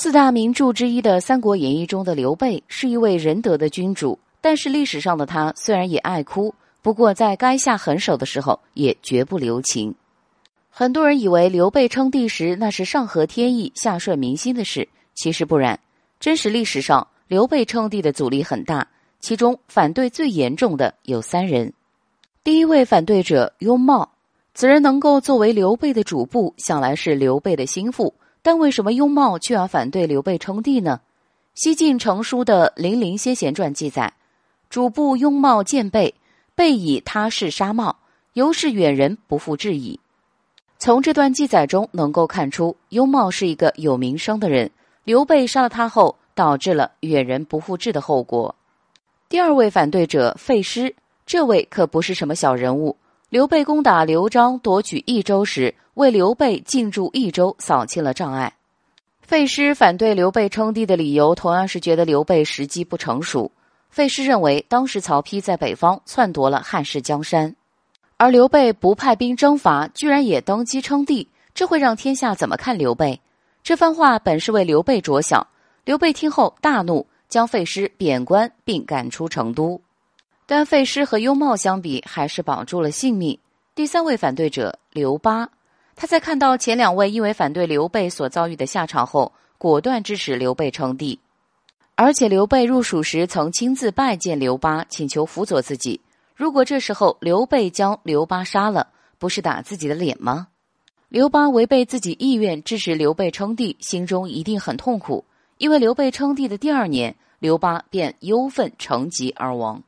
四大名著之一的《三国演义》中的刘备是一位仁德的君主，但是历史上的他虽然也爱哭，不过在该下狠手的时候也绝不留情。很多人以为刘备称帝时那是上合天意、下顺民心的事，其实不然。真实历史上，刘备称帝的阻力很大，其中反对最严重的有三人。第一位反对者雍茂，此人能够作为刘备的主簿，想来是刘备的心腹。但为什么雍茂却要反对刘备称帝呢？西晋成书的《零陵先贤传》记载，主簿雍茂见备，备以他事杀茂，由是远人不复质疑。从这段记载中能够看出，雍茂是一个有名声的人。刘备杀了他后，导致了远人不复质的后果。第二位反对者费师，这位可不是什么小人物。刘备攻打刘璋夺取益州时，为刘备进驻益州扫清了障碍。费师反对刘备称帝的理由，同样是觉得刘备时机不成熟。费师认为，当时曹丕在北方篡夺了汉室江山，而刘备不派兵征伐，居然也登基称帝，这会让天下怎么看刘备？这番话本是为刘备着想。刘备听后大怒，将费师贬官并赶出成都。但费师和雍茂相比，还是保住了性命。第三位反对者刘巴，他在看到前两位因为反对刘备所遭遇的下场后，果断支持刘备称帝。而且刘备入蜀时曾亲自拜见刘巴，请求辅佐自己。如果这时候刘备将刘巴杀了，不是打自己的脸吗？刘巴违背自己意愿支持刘备称帝，心中一定很痛苦。因为刘备称帝的第二年，刘巴便忧愤成疾而亡。